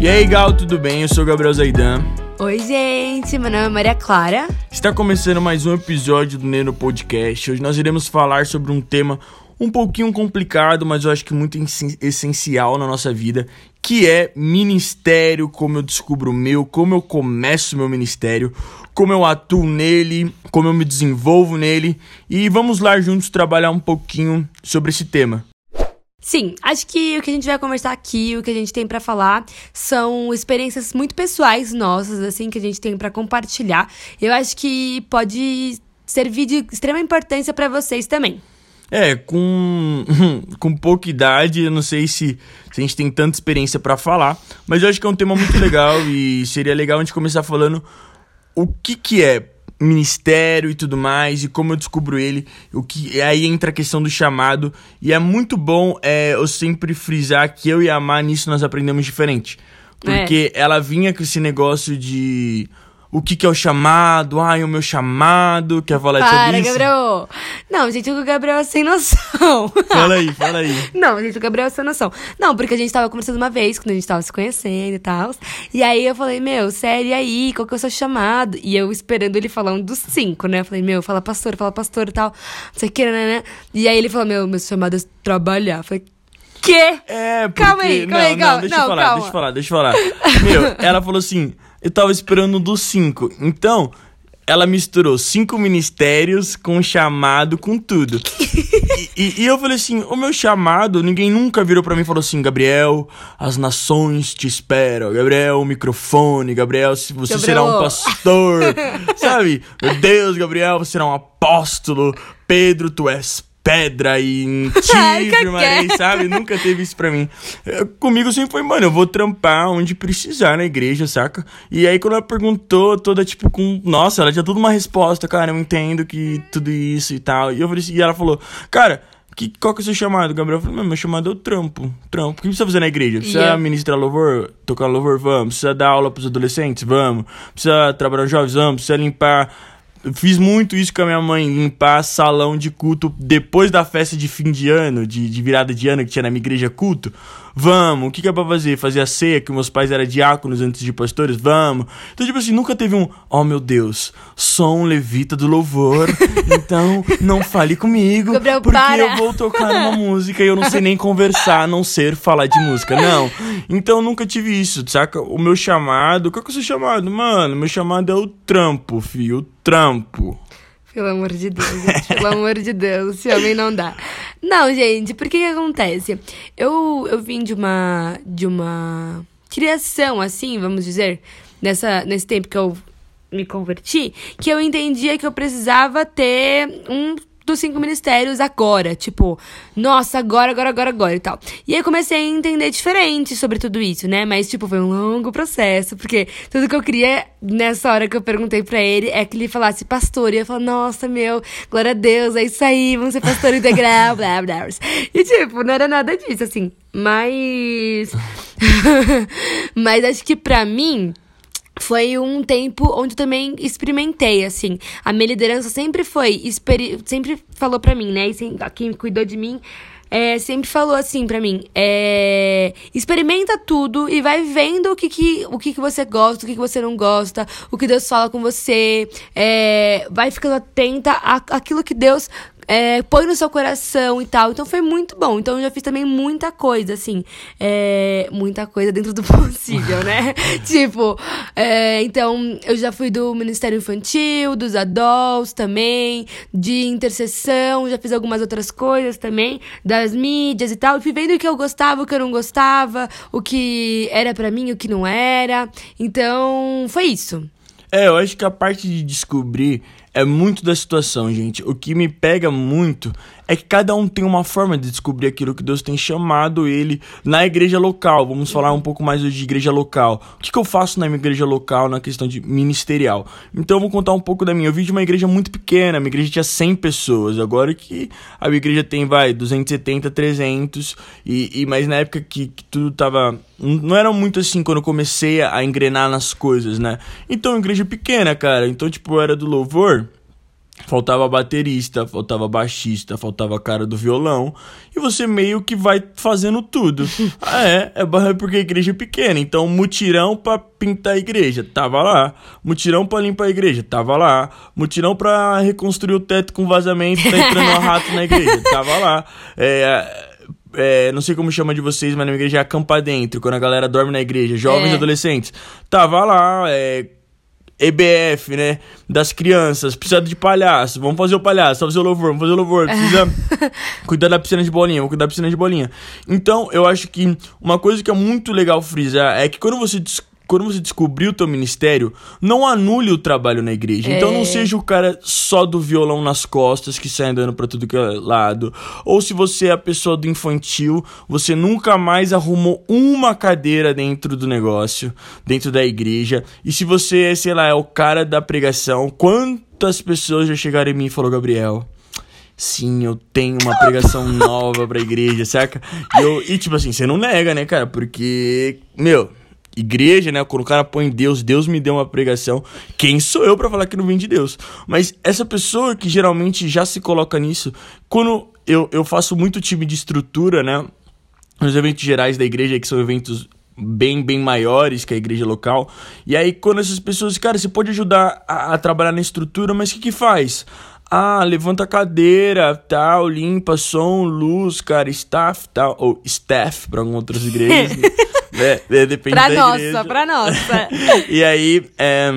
E aí, Gal, tudo bem? Eu sou o Gabriel Zaidan. Oi, gente, meu nome é Maria Clara. Está começando mais um episódio do Neno Podcast. Hoje nós iremos falar sobre um tema um pouquinho complicado, mas eu acho que muito essencial na nossa vida, que é ministério, como eu descubro o meu, como eu começo o meu ministério, como eu atuo nele, como eu me desenvolvo nele. E vamos lá juntos trabalhar um pouquinho sobre esse tema. Sim, acho que o que a gente vai conversar aqui, o que a gente tem para falar, são experiências muito pessoais nossas, assim, que a gente tem para compartilhar. Eu acho que pode servir de extrema importância para vocês também. É, com, com pouca idade, eu não sei se, se a gente tem tanta experiência para falar, mas eu acho que é um tema muito legal e seria legal a gente começar falando o que, que é ministério e tudo mais, e como eu descubro ele, o que aí entra a questão do chamado, e é muito bom é, eu sempre frisar que eu e a Má nisso nós aprendemos diferente. Porque é. ela vinha com esse negócio de o que, que é o chamado, ai, o meu chamado, quer falar Para, sobre isso? Gabriel! Não, gente, o Gabriel é sem noção. Fala aí, fala aí. Não, gente, o Gabriel é sem noção. Não, porque a gente tava conversando uma vez, quando a gente tava se conhecendo e tal. E aí eu falei, meu, sério, e aí, qual que é o seu chamado? E eu esperando ele falar um dos cinco, né? Eu falei, meu, fala pastor, fala pastor e tal. Não sei o que, né, né? E aí ele falou, meu, meu chamado é trabalhar. Eu falei, Quê? É, porque... Calma aí, calma não, aí, calma. Não, deixa não, eu falar, calma. deixa eu falar, deixa eu falar. Meu, ela falou assim, eu tava esperando dos cinco. Então, ela misturou cinco ministérios com chamado, com tudo. e, e, e, eu falei assim: o meu chamado, ninguém nunca virou para mim e falou assim: Gabriel, as nações te esperam. Gabriel, o microfone. Gabriel, você Gabriel. será um pastor. Sabe? Meu Deus, Gabriel, você será um apóstolo. Pedro, tu és pedra e tigre, Maria, sabe? Nunca teve isso pra mim. Eu, comigo sempre foi, mano, eu vou trampar onde precisar na igreja, saca? E aí quando ela perguntou, toda tipo com. Nossa, ela tinha toda uma resposta, cara, eu entendo que tudo isso e tal. E eu falei assim, e ela falou, cara. Que, qual que é o seu chamado, Gabriel? Eu falei, meu chamado é o trampo. Trampo. O que precisa fazer na igreja? Precisa yeah. ministrar louvor? Tocar louvor? Vamos. Precisa dar aula pros adolescentes? Vamos. Precisa trabalhar jovens? Vamos. Precisa limpar fiz muito isso com a minha mãe, limpar salão de culto depois da festa de fim de ano, de, de virada de ano que tinha na minha igreja culto. Vamos, o que, que é pra fazer? Fazer a ceia, que meus pais eram diáconos antes de pastores? Vamos. Então, tipo assim, nunca teve um, oh meu Deus, sou um levita do louvor, então não fale comigo, Gabriel, porque para. eu vou tocar uma música e eu não sei nem conversar, a não ser falar de música. Não. Então, nunca tive isso, saca? O meu chamado, qual que é o seu chamado? Mano, meu chamado é o trampo, filho, o trampo. Pelo amor de Deus, gente, pelo amor de Deus, esse homem não dá. Não, gente, por que que acontece? Eu, eu vim de uma, de uma criação, assim, vamos dizer, nessa, nesse tempo que eu me converti, que eu entendia que eu precisava ter um dos cinco ministérios agora. Tipo, nossa, agora, agora, agora, agora e tal. E aí comecei a entender diferente sobre tudo isso, né? Mas, tipo, foi um longo processo, porque tudo que eu queria nessa hora que eu perguntei pra ele é que ele falasse pastor. E eu falava, nossa, meu, glória a Deus, é isso aí, vamos ser pastor integral, blá, blá. E, tipo, não era nada disso, assim. Mas. Mas acho que pra mim foi um tempo onde eu também experimentei, assim. A minha liderança sempre foi, sempre falou pra mim, né? E quem cuidou de mim é, sempre falou assim pra mim: é, experimenta tudo e vai vendo o que, que, o que, que você gosta, o que, que você não gosta, o que Deus fala com você. É, vai ficando atenta àquilo que Deus é, põe no seu coração e tal. Então foi muito bom. Então eu já fiz também muita coisa, assim. É, muita coisa dentro do possível, né? tipo, é, então eu já fui do Ministério Infantil, dos adults também, de intercessão, já fiz algumas outras coisas também, das mídias e tal. E fui vendo o que eu gostava, o que eu não gostava, o que era para mim, o que não era. Então, foi isso. É, eu acho que a parte de descobrir é muito da situação, gente. O que me pega muito é que cada um tem uma forma de descobrir aquilo que Deus tem chamado ele na igreja local. Vamos falar um pouco mais de igreja local. O que, que eu faço na minha igreja local na questão de ministerial? Então eu vou contar um pouco da minha. Eu vim de uma igreja muito pequena, minha igreja tinha 100 pessoas. Agora que a minha igreja tem, vai, 270, 300. E, e mas na época que, que tudo tava. Não era muito assim quando eu comecei a engrenar nas coisas, né? Então, igreja pequena, cara. Então, tipo, era do louvor. Faltava baterista, faltava baixista, faltava cara do violão, e você meio que vai fazendo tudo. ah, é, é porque a igreja é pequena, então mutirão para pintar a igreja, tava lá. Mutirão para limpar a igreja, tava lá. Mutirão para reconstruir o teto com vazamento, tá entrando um rato na igreja, tava lá. É, é, não sei como chama de vocês, mas na igreja é acampa dentro, quando a galera dorme na igreja, jovens é. e adolescentes. Tava lá, é, EBF, né? Das crianças, precisa de palhaço, vamos fazer o palhaço, vamos fazer o louvor, vamos fazer o louvor, precisa cuidar da piscina de bolinha, vamos cuidar da piscina de bolinha. Então, eu acho que uma coisa que é muito legal frisar é que quando você quando você descobrir o teu ministério, não anule o trabalho na igreja. É. Então não é. seja o cara só do violão nas costas que sai andando para tudo que é lado. Ou se você é a pessoa do infantil, você nunca mais arrumou uma cadeira dentro do negócio, dentro da igreja. E se você, sei lá, é o cara da pregação, quantas pessoas já chegaram em mim e falou, Gabriel, sim, eu tenho uma pregação nova pra igreja, saca? E, eu, e tipo assim, você não nega, né, cara? Porque, meu, igreja, né? Quando o cara põe Deus, Deus me deu uma pregação. Quem sou eu para falar que não vem de Deus? Mas essa pessoa que geralmente já se coloca nisso, quando eu, eu faço muito time de estrutura, né? Nos eventos gerais da igreja, que são eventos bem, bem maiores que a igreja local. E aí, quando essas pessoas, cara, você pode ajudar a, a trabalhar na estrutura, mas o que, que faz? Ah, levanta a cadeira, tal, limpa, som, luz, cara, staff, tal, ou staff para outras igrejas. né? Depende pra da nossa, igreja. pra nossa. e aí, é,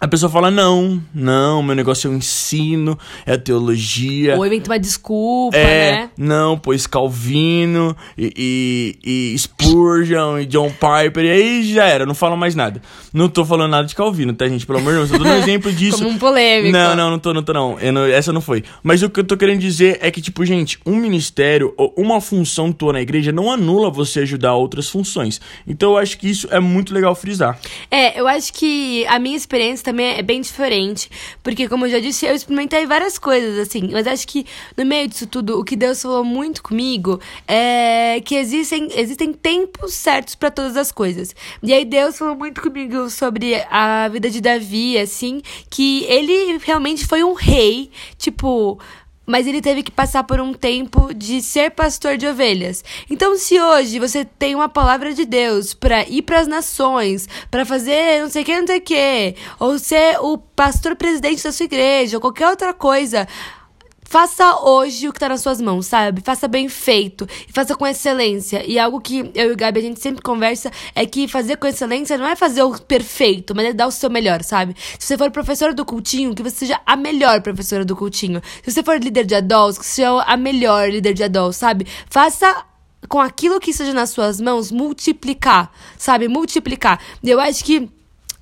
a pessoa fala: não, não, meu negócio é o ensino, é a teologia. Ou inventa uma desculpa, é, né? Não, pois Calvino e, e, e, Spurgeon e John Piper, e aí já era, não falo mais nada. Não tô falando nada de Calvino, tá, gente? Pelo amor de Deus, eu tô dando um exemplo disso. Como um polêmico. Não, não, não tô, não tô, não. não. Essa não foi. Mas o que eu tô querendo dizer é que, tipo, gente, um ministério ou uma função tua na igreja não anula você ajudar outras funções. Então eu acho que isso é muito legal frisar. É, eu acho que a minha experiência também é bem diferente. Porque, como eu já disse, eu experimentei várias coisas, assim. Mas acho que no meio disso tudo, o que Deus falou muito comigo é que existem, existem tempos certos para todas as coisas. E aí Deus falou muito comigo sobre a vida de Davi, assim, que ele realmente foi um rei, tipo mas ele teve que passar por um tempo de ser pastor de ovelhas. Então, se hoje você tem uma palavra de Deus para ir para as nações, para fazer não sei o que, não sei o que, ou ser o pastor presidente da sua igreja, ou qualquer outra coisa, Faça hoje o que tá nas suas mãos, sabe? Faça bem feito e faça com excelência. E algo que eu e o Gabi a gente sempre conversa é que fazer com excelência não é fazer o perfeito, mas é dar o seu melhor, sabe? Se você for professora do cultinho, que você seja a melhor professora do cultinho. Se você for líder de adults, que você seja a melhor líder de adults, sabe? Faça com aquilo que esteja nas suas mãos multiplicar, sabe? Multiplicar. E eu acho que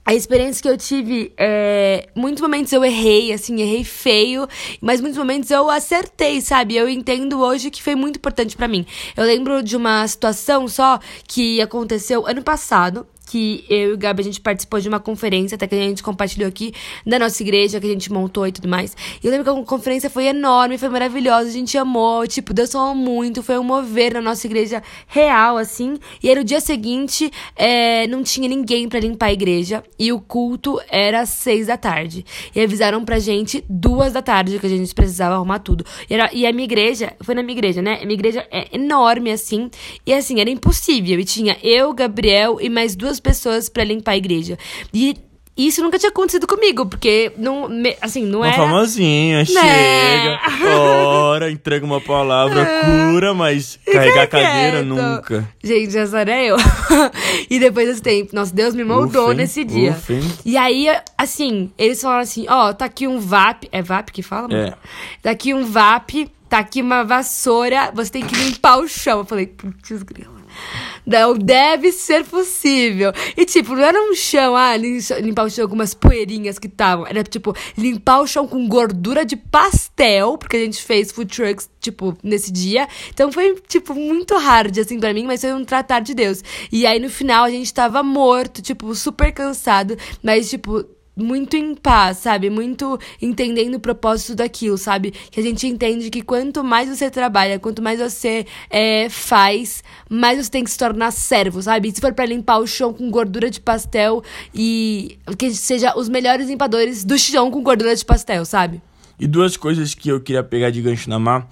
a experiência que eu tive, é, muitos momentos eu errei, assim, errei feio, mas muitos momentos eu acertei, sabe? Eu entendo hoje que foi muito importante para mim. Eu lembro de uma situação só que aconteceu ano passado, que eu e o Gabi a gente participou de uma conferência, até que a gente compartilhou aqui da nossa igreja, que a gente montou e tudo mais. E eu lembro que a conferência foi enorme, foi maravilhosa, a gente amou, tipo, Deus falou muito, foi um mover na nossa igreja real, assim. E aí no dia seguinte, é, não tinha ninguém para limpar a igreja, e o culto era às seis da tarde. E avisaram pra gente duas da tarde que a gente precisava arrumar tudo. E, era, e a minha igreja, foi na minha igreja, né? A minha igreja é enorme, assim, e assim, era impossível. E tinha eu, Gabriel e mais duas pessoas para limpar a igreja. E isso nunca tinha acontecido comigo, porque não, assim, não uma era... famosinha, né? chega, ora, entrega uma palavra, é. cura, mas carregar a cadeira nunca. Gente, essa era eu. e depois desse tempo, nossa, Deus me moldou nesse dia. E aí, assim, eles falaram assim, ó, oh, tá aqui um VAP, é VAP que fala? É. Tá aqui um VAP, tá aqui uma vassoura, você tem que limpar o chão. Eu falei, putz, grila. Não deve ser possível. E, tipo, não era um chão, ah, limpar o chão com umas poeirinhas que estavam. Era, tipo, limpar o chão com gordura de pastel, porque a gente fez food trucks, tipo, nesse dia. Então foi, tipo, muito hard, assim, pra mim, mas foi um tratar de Deus. E aí, no final, a gente tava morto, tipo, super cansado, mas, tipo, muito em paz, sabe? Muito entendendo o propósito daquilo, sabe? Que a gente entende que quanto mais você trabalha, quanto mais você é, faz, mais você tem que se tornar servo, sabe? Se for para limpar o chão com gordura de pastel e que seja os melhores limpadores do chão com gordura de pastel, sabe? E duas coisas que eu queria pegar de gancho na Má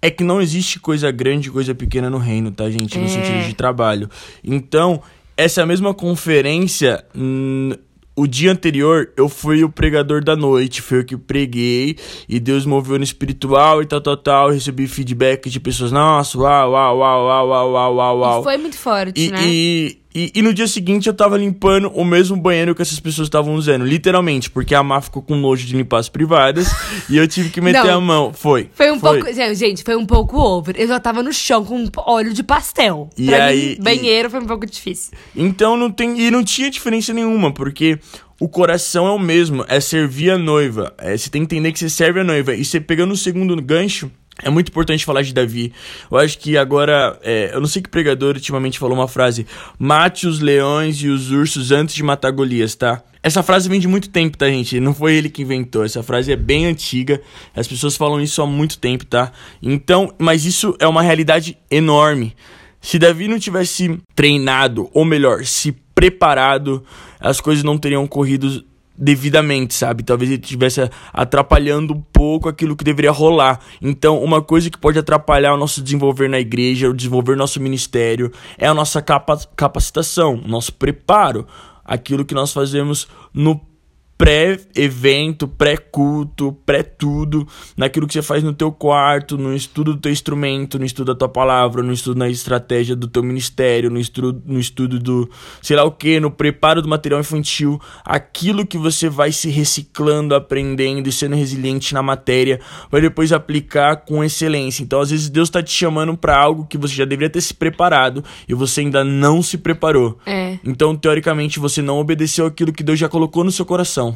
é que não existe coisa grande e coisa pequena no reino, tá, gente? No É. sentido de trabalho. Então, essa mesma conferência, hum, o dia anterior eu fui o pregador da noite, foi eu que preguei e Deus moveu no espiritual e tal, tal, tal. Recebi feedback de pessoas, nossa, uau, uau, uau, uau, uau, uau, uau. E foi muito forte, e, né? E, e, e no dia seguinte eu tava limpando o mesmo banheiro que essas pessoas estavam usando, literalmente, porque a Má ficou com nojo de limpar as privadas e eu tive que meter Não. a mão. Foi. Foi um pouco. Gente, foi um pouco over. Eu já tava no chão com óleo de pastel. E pra aí- mim, banheiro foi um pouco difícil. Então não tem. E não tinha diferença nenhuma, porque o coração é o mesmo, é servir a noiva. É, você tem que entender que você serve a noiva. E você pegando o segundo gancho. É muito importante falar de Davi. Eu acho que agora. é, eu não sei que pregador ultimamente falou uma frase: mate os leões e os ursos antes de matar Golias, tá? Essa frase vem de muito tempo, tá, gente? Não foi ele que inventou. Essa frase é bem antiga. As pessoas falam isso há muito tempo, tá? Então, mas isso é uma realidade enorme. Se Davi não tivesse treinado, ou melhor, se preparado, as coisas não teriam corrido devidamente, sabe? Talvez ele estivesse atrapalhando um pouco aquilo que deveria rolar. Então, uma coisa que pode atrapalhar o nosso desenvolver na igreja, o desenvolver nosso ministério, é a nossa capa capacitação, o nosso preparo, aquilo que nós fazemos no pré-evento, pré-culto, pré-tudo, naquilo que você faz no teu quarto, no estudo do teu instrumento, no estudo da tua palavra, no estudo na estratégia do teu ministério, no estudo, no estudo do sei lá o que, no preparo do material infantil, aquilo que você vai se reciclando, aprendendo e sendo resiliente na matéria, vai depois aplicar com excelência. Então, às vezes Deus tá te chamando para algo que você já deveria ter se preparado e você ainda não se preparou. É. Então, teoricamente, você não obedeceu aquilo que Deus já colocou no seu coração.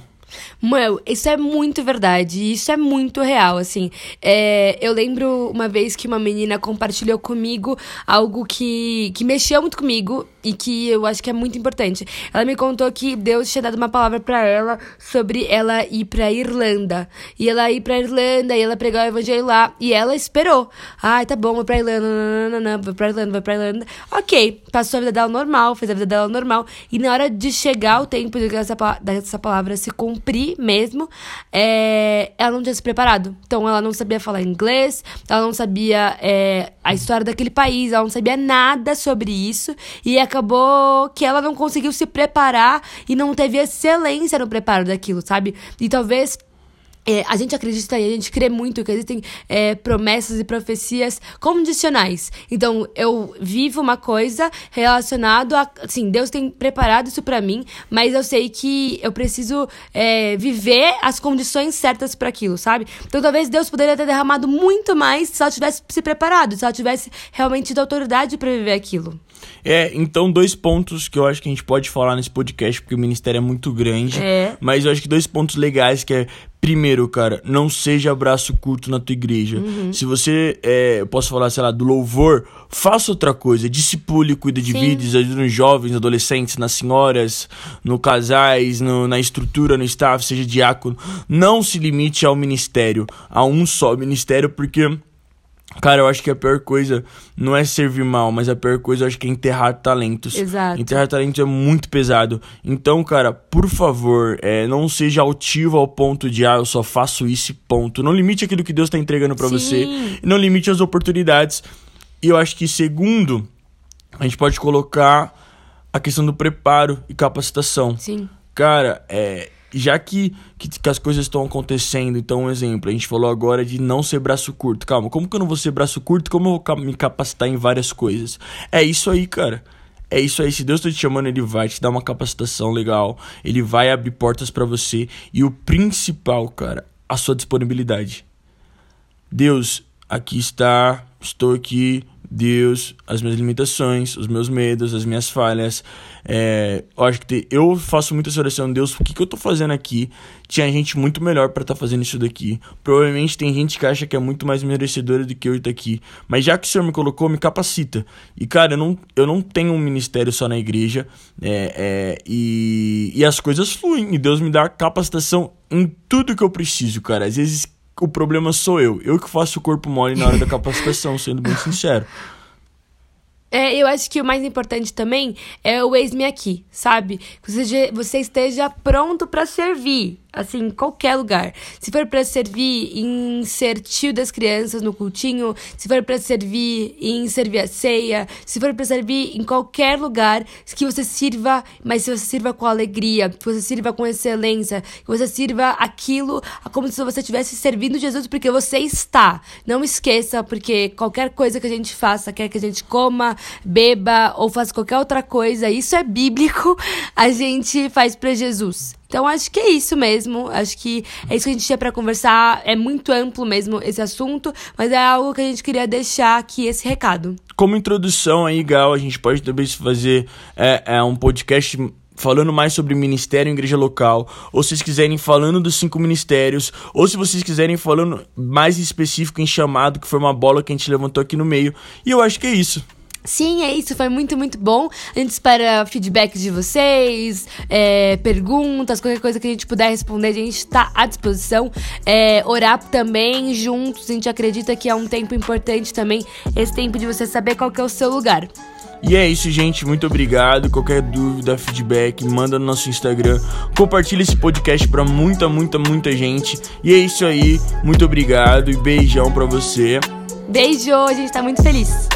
Meu, isso é muito verdade. Isso é muito real, assim. É, eu lembro uma vez que uma menina compartilhou comigo algo que, que mexeu muito comigo e que eu acho que é muito importante. Ela me contou que Deus tinha dado uma palavra pra ela sobre ela ir pra Irlanda. E ela ir pra Irlanda e ela pregar o evangelho lá. E ela esperou. Ai, tá bom, vou pra Irlanda, nananana, vou pra Irlanda, vou pra Irlanda. Ok, passou a vida dela normal, fez a vida dela normal. E na hora de chegar o tempo de que essa, dessa palavra se cumprir mesmo, é, ela não tinha se preparado. Então ela não sabia falar inglês, ela não sabia é, a história daquele país, ela não sabia nada sobre isso. E acabou que ela não conseguiu se preparar e não teve excelência no preparo daquilo, sabe? E talvez é, a gente acredita e a gente crê muito que existem é, promessas e profecias condicionais. Então, eu vivo uma coisa relacionada a. Assim, Deus tem preparado isso pra mim, mas eu sei que eu preciso é, viver as condições certas para aquilo, sabe? Então, talvez Deus poderia ter derramado muito mais se ela tivesse se preparado, se ela tivesse realmente tido autoridade pra viver aquilo. É, então dois pontos que eu acho que a gente pode falar nesse podcast, porque o ministério é muito grande. É. Mas eu acho que dois pontos legais que é, primeiro, cara, não seja braço curto na tua igreja. Se você, é, eu posso falar, sei lá, do louvor, faça outra coisa. Discipule, cuida de Sim. vidas, ajuda nos jovens, adolescentes, nas senhoras, no casais, no- na estrutura, no staff, seja diácono. Não se limite ao ministério, a um só ministério, porque... Cara, eu acho que a pior coisa não é servir mal, mas a pior coisa eu acho que é enterrar talentos. Exato. Enterrar talentos é muito pesado. Então, cara, por favor, é, não seja altivo ao ponto de, ah, eu só faço isso e ponto. Não limite aquilo que Deus tá entregando pra Sim. você. Não limite as oportunidades. E eu acho que, segundo, a gente pode colocar a questão do preparo e capacitação. Sim. Cara, é, já que, que, que as coisas estão acontecendo, então um exemplo, a gente falou agora de não ser braço curto. Calma, como que eu não vou ser braço curto? Como eu vou me capacitar em várias coisas? É isso aí, cara. É isso aí, se Deus tá te chamando, ele vai te dar uma capacitação legal, ele vai abrir portas pra você e o principal, cara, a sua disponibilidade. Deus, aqui está, estou aqui, Deus, as minhas limitações, os meus medos, as minhas falhas. É, eu acho que te- eu faço muita oração, Deus, o que, que eu tô fazendo aqui? Tinha gente muito melhor pra estar fazendo isso daqui. Provavelmente tem gente que acha que é muito mais merecedora do que eu estar aqui. Mas já que o Senhor me colocou, me capacita. E, cara, eu não, eu não tenho um ministério só na igreja. é, é, e, e as coisas fluem. E Deus me dá capacitação em tudo que eu preciso, cara. Às vezes o problema sou eu. Eu que faço o corpo mole na hora da capacitação, sendo bem sincero. É, eu acho que o mais importante também é o eis-me aqui, sabe? Que você, você esteja pronto pra servir. Assim, qualquer lugar. Se for para servir em ser tio das crianças no cultinho, se for para servir em servir a ceia, se for para servir em qualquer lugar, que você sirva, mas se você sirva com alegria, que você sirva com excelência, que você sirva aquilo como se você estivesse servindo Jesus porque você está. Não esqueça, porque qualquer coisa que a gente faça, quer que a gente coma, beba ou faça qualquer outra coisa, isso é bíblico, a gente faz para Jesus. Então acho que é isso mesmo. Acho que é isso que a gente tinha para conversar. É muito amplo mesmo esse assunto, mas é algo que a gente queria deixar aqui esse recado. Como introdução aí, Gal, a gente pode também fazer é, é um podcast falando mais sobre ministério em igreja local, ou se vocês quiserem falando dos cinco ministérios, ou se vocês quiserem falando mais específico em chamado, que foi uma bola que a gente levantou aqui no meio. E eu acho que é isso. Sim, é isso, foi muito, muito bom. A gente espera feedback de vocês, é, perguntas, qualquer coisa que a gente puder responder, a gente está à disposição. É, orar também juntos, a gente acredita que é um tempo importante também, esse tempo de você saber qual é o seu lugar. E é isso, gente. Muito obrigado. Qualquer dúvida, feedback, manda no nosso Instagram. Compartilha esse podcast para muita, muita, muita gente. E é isso aí. Muito obrigado e beijão para você. Beijo, a gente tá muito feliz.